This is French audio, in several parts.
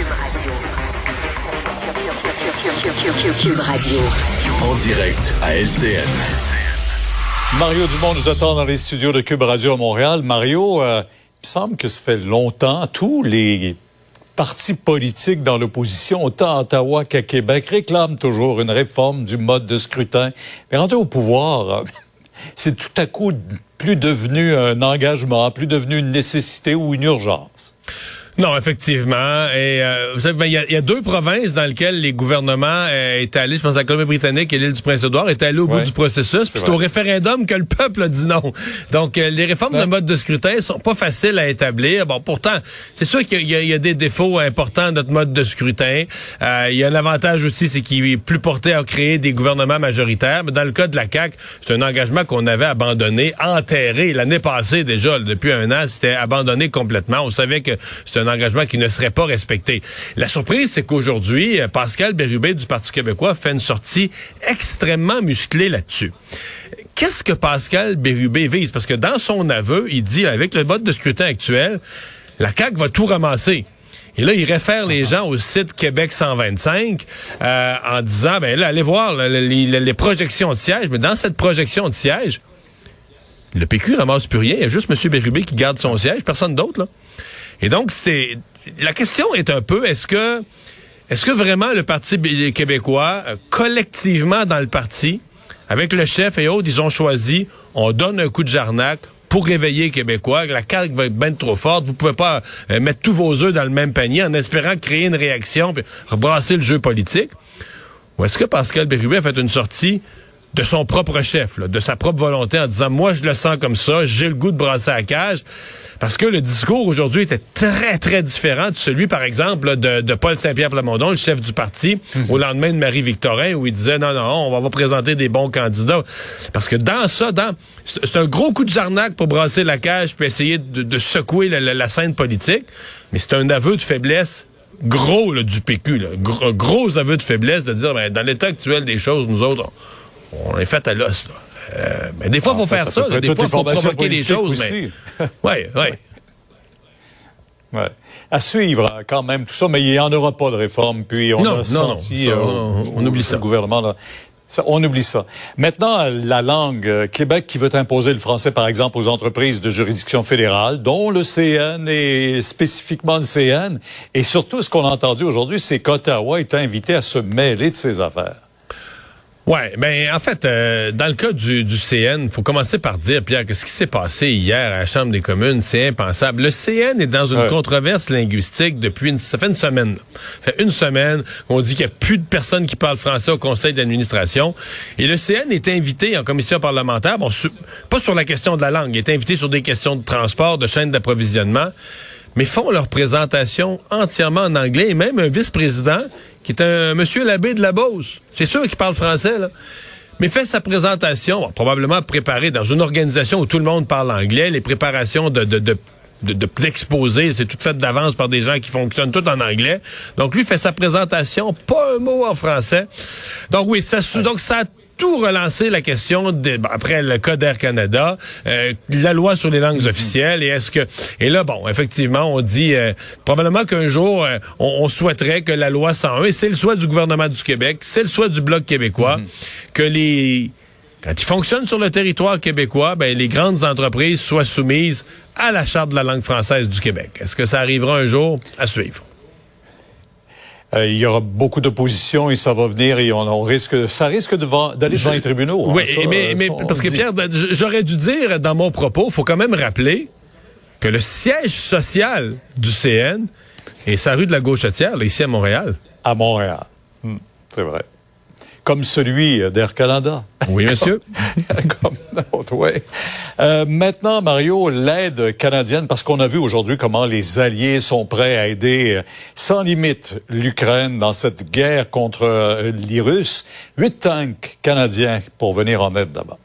Cube Radio. En direct à LCN. Mario Dumont nous attend dans les studios de Cube Radio à Montréal. Mario, euh, il me semble que ça fait longtemps, tous les partis politiques dans l'opposition, autant à Ottawa qu'à Québec, réclament toujours une réforme du mode de scrutin. Mais rendu au pouvoir, euh, c'est tout à coup plus devenu un engagement, plus devenu une nécessité ou une urgence. Non, effectivement. Et euh, vous savez, ben, il y, a deux provinces dans lesquelles les gouvernements euh, étaient allés, je pense à la Colombie-Britannique et l'île du Prince-Édouard, étaient allés au bout du processus. C'est au référendum que le peuple a dit non. Donc, euh, les réformes de mode de scrutin sont pas faciles à établir. Bon, pourtant, c'est sûr qu'il y, a des défauts importants à notre mode de scrutin. Euh, il y a un avantage aussi, c'est qu'il est plus porté à créer des gouvernements majoritaires. Mais dans le cas de la CAQ, c'est un engagement qu'on avait abandonné, enterré l'année passée déjà. Depuis un an, c'était abandonné complètement. On savait que c'était un engagement qui ne serait pas respecté. La surprise, c'est qu'aujourd'hui, euh, Pascal Bérubé du Parti québécois fait une sortie extrêmement musclée là-dessus. Qu'est-ce que Pascal Bérubé vise? Parce que dans son aveu, il dit, avec le mode de scrutin actuel, la CAQ va tout ramasser. Et là, il réfère les gens au site Québec 125 euh, en disant, ben là, allez voir les, projections de sièges. Mais dans cette projection de siège, le PQ ramasse plus rien. Il y a juste M. Bérubé qui garde son siège, personne d'autre. Et donc, c'est la question est un peu, est-ce que est-ce que vraiment le Parti québécois, euh, collectivement dans le parti, avec le chef et autres, ils ont choisi, on donne un coup de jarnac pour réveiller les Québécois, la carte va être bien trop forte, vous pouvez pas euh, mettre tous vos œufs dans le même panier en espérant créer une réaction puis rebrasser le jeu politique. Ou est-ce que Pascal Bérubé a fait une sortie de son propre chef, de sa propre volonté, en disant moi je le sens comme ça, j'ai le goût de brasser la cage, parce que le discours aujourd'hui était très très différent de celui, par exemple, de, Paul Saint-Pierre Plamondon, le chef du parti, au lendemain de Marie-Victorin, où il disait non non, on va vous présenter des bons candidats, parce que dans ça, dans c'est un gros coup de jarnac pour brasser la cage puis essayer de, secouer la, scène politique, mais c'est un aveu de faiblesse gros du PQ, Gros, gros aveu de faiblesse de dire ben, dans l'état actuel des choses, nous autres on est fait à l'os. Euh, mais des fois, il faut faire ça. Des fois, il faut provoquer des choses. Oui, oui. Ouais. Ouais. À suivre hein, quand même tout ça, mais il n'y en aura pas de réforme. Puis on a senti euh, on, oublie ça. Le gouvernement là, on oublie ça. Maintenant, la langue, euh, Québec qui veut imposer le français, par exemple, aux entreprises de juridiction fédérale, dont le CN et spécifiquement le CN. Et surtout, ce qu'on a entendu aujourd'hui, c'est qu'Ottawa est invité à se mêler de ces affaires. Ouais, ben en fait, euh, dans le cas du, du CN, faut commencer par dire, Pierre, que ce qui s'est passé hier à la Chambre des communes, c'est impensable. Le CN est dans une controverse linguistique depuis une, ça fait une semaine. Ça fait une semaine qu'on dit qu'il n'y a plus de personnes qui parlent français au conseil d'administration. Et le CN est invité en commission parlementaire, bon, pas sur la question de la langue, il est invité sur des questions de transport, de chaîne d'approvisionnement mais font leur présentation entièrement en anglais et même un vice-président qui est un monsieur l'abbé de la Beauce. C'est sûr qu'il parle français, là. Mais fait sa présentation, probablement préparée dans une organisation où tout le monde parle anglais, les préparations de, de, de d'exposer, c'est tout fait d'avance par des gens qui fonctionnent tout en anglais. Donc lui fait sa présentation, pas un mot en français. Donc oui, ça donc ça tout relancer la question de, après le cas d'Air Canada, euh, la loi sur les langues mhm. officielles et est-ce que et là bon effectivement on dit euh, probablement qu'un jour euh, on, souhaiterait que la loi 101 et c'est le souhait du gouvernement du Québec, c'est le souhait du bloc québécois mhm. que les quand ils fonctionnent sur le territoire québécois, ben, les grandes entreprises soient soumises à la charte de la langue française du Québec. Est-ce que ça arrivera un jour? À suivre? Euh, il y aura beaucoup d'opposition et ça va venir et on, risque, ça risque d'aller devant les tribunaux. Hein, oui, mais, mais parce que Pierre, j'aurais dû dire dans mon propos, il faut quand même rappeler que le siège social du CN est sa rue de la Gauchetière, là, ici à Montréal. À Montréal. Hmm, c'est vrai. Comme celui d'Air Canada. Oui, monsieur. comme d'autres, oui. Euh, maintenant, Mario, l'aide canadienne, parce qu'on a vu aujourd'hui comment les alliés sont prêts à aider euh, sans limite l'Ukraine dans cette guerre contre euh, les Russes. Huit tanks canadiens pour venir en aide là-bas.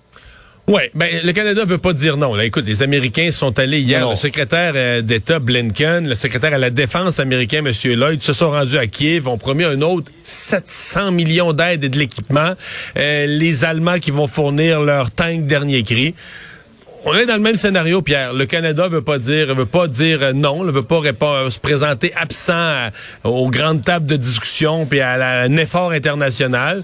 Oui, ben le Canada veut pas dire non. Là, écoute, les Américains sont allés hier. Non. Le secrétaire euh, d'État Blinken, le secrétaire à la défense américain, M. Lloyd, se sont rendus à Kiev, ont promis un autre 700 millions d'aides et de l'équipement. Euh, les Allemands qui vont fournir leurs tanks dernier cri. On est dans le même scénario, Pierre. Le Canada veut pas dire, veut pas dire euh, non, ne veut pas répondre, se présenter absent à- aux grandes tables de discussion puis à, la- un effort international.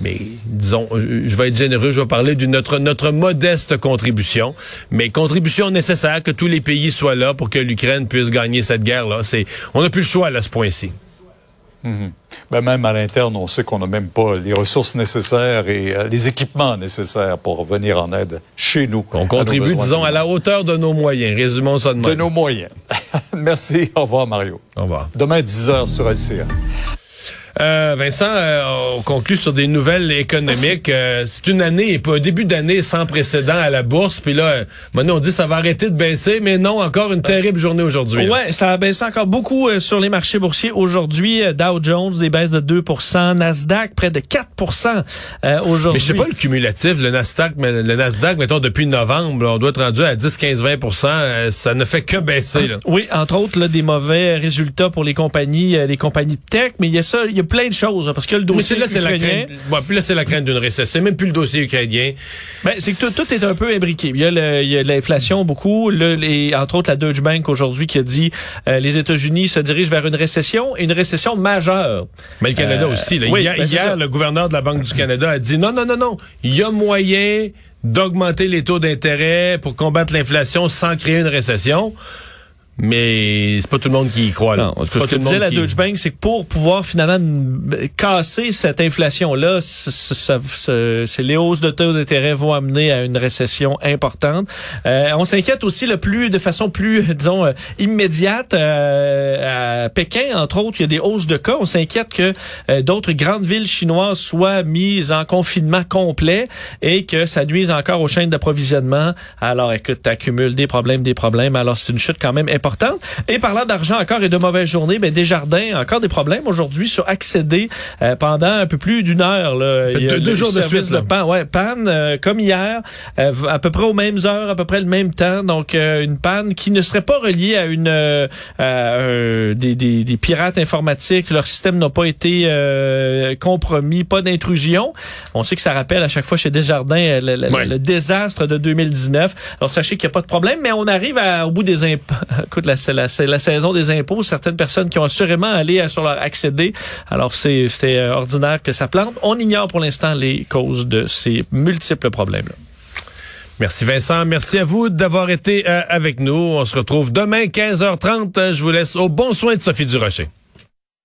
Mais disons, je vais être généreux, je vais parler de notre, notre modeste contribution, mais contribution nécessaire que tous les pays soient là pour que l'Ukraine puisse gagner cette guerre-là. C'est, on n'a plus le choix à ce point-ci. Ben, même à l'interne, on sait qu'on n'a même pas les ressources nécessaires et euh, les équipements nécessaires pour venir en aide chez nous. On contribue, disons, à la hauteur de nos moyens. Résumons ça de de nos moyens. Merci. Au revoir, Mario. Au revoir. Demain, 10 heures sur LCA. Euh, Vincent, euh, on conclut sur des nouvelles économiques. Euh, c'est une année, pas un début d'année sans précédent à la bourse. Puis là, euh, maintenant on dit ça va arrêter de baisser, mais non, encore une terrible journée aujourd'hui. Ouais, ça a baissé encore beaucoup euh, sur les marchés boursiers aujourd'hui. Euh, Dow Jones, des baisses de 2% Nasdaq, près de 4% euh, aujourd'hui. Mais je sais pas le cumulatif, le Nasdaq, mais le Nasdaq, mettons, depuis novembre, là, on doit être rendu à 10, 15, 20% euh, ça ne fait que baisser. Là. Oui, entre autres, là, des mauvais résultats pour les compagnies, les compagnies de tech, mais il y a ça, il y a plein de choses, hein, parce que le Mais dossier c'est là, c'est la crainte. Bon, puis là, c'est la crainte d'une récession. C'est même plus le dossier ukrainien. ben, c'est que tout, tout est un peu imbriqué. Il y a, l'inflation beaucoup, le, les, entre autres la Deutsche Bank aujourd'hui qui a dit euh, les États-Unis se dirigent vers une récession, une récession majeure. Mais le Canada Euh, aussi. Là. oui, hier, ben, hier, le gouverneur de la Banque du Canada a dit non, non, non, non. Il y a moyen d'augmenter les taux d'intérêt pour combattre l'inflation sans créer une récession. Mais c'est pas tout le monde qui y croit. Là. Non, C'est ce que disait la qui- Deutsche Bank, c'est que pour pouvoir finalement casser cette inflation-là, c'est les hausses de taux d'intérêt vont amener à une récession importante. Euh, on s'inquiète aussi le plus, de façon plus, disons, euh, immédiate euh, à Pékin, entre autres, il y a des hausses de cas. On s'inquiète que euh, d'autres grandes villes chinoises soient mises en confinement complet et que ça nuise encore aux chaînes d'approvisionnement. Alors, écoute, t'accumules des problèmes, des problèmes. Alors, c'est une chute quand même importante. Et parlant d'argent encore et de mauvaises journées, ben Desjardins, encore des problèmes aujourd'hui sur accéder euh, pendant un peu plus d'une heure. Là. Il y a deux- jours de suite, là. pan, ouais, panne euh, comme hier, à peu près aux mêmes heures, à peu près le même temps. Donc une panne qui ne serait pas reliée à une euh, à, euh, des, des, des pirates informatiques. Leur système n'a pas été euh, compromis, pas d'intrusion. On sait que ça rappelle à chaque fois chez Desjardins euh, le, le- Ouais. le désastre de 2019. Alors sachez qu'il n'y a pas de problème, mais on arrive à- au bout des impôts. Écoute, la, la, la saison des impôts. Certaines personnes qui ont assurément allé sur leur accéder. Alors c'est c'est euh, ordinaire que ça plante. On ignore pour l'instant les causes de ces multiples problèmes. -là. Merci Vincent. Merci à vous d'avoir été euh, avec nous. On se retrouve demain 15h30. Je vous laisse au bon soin de Sophie Durocher.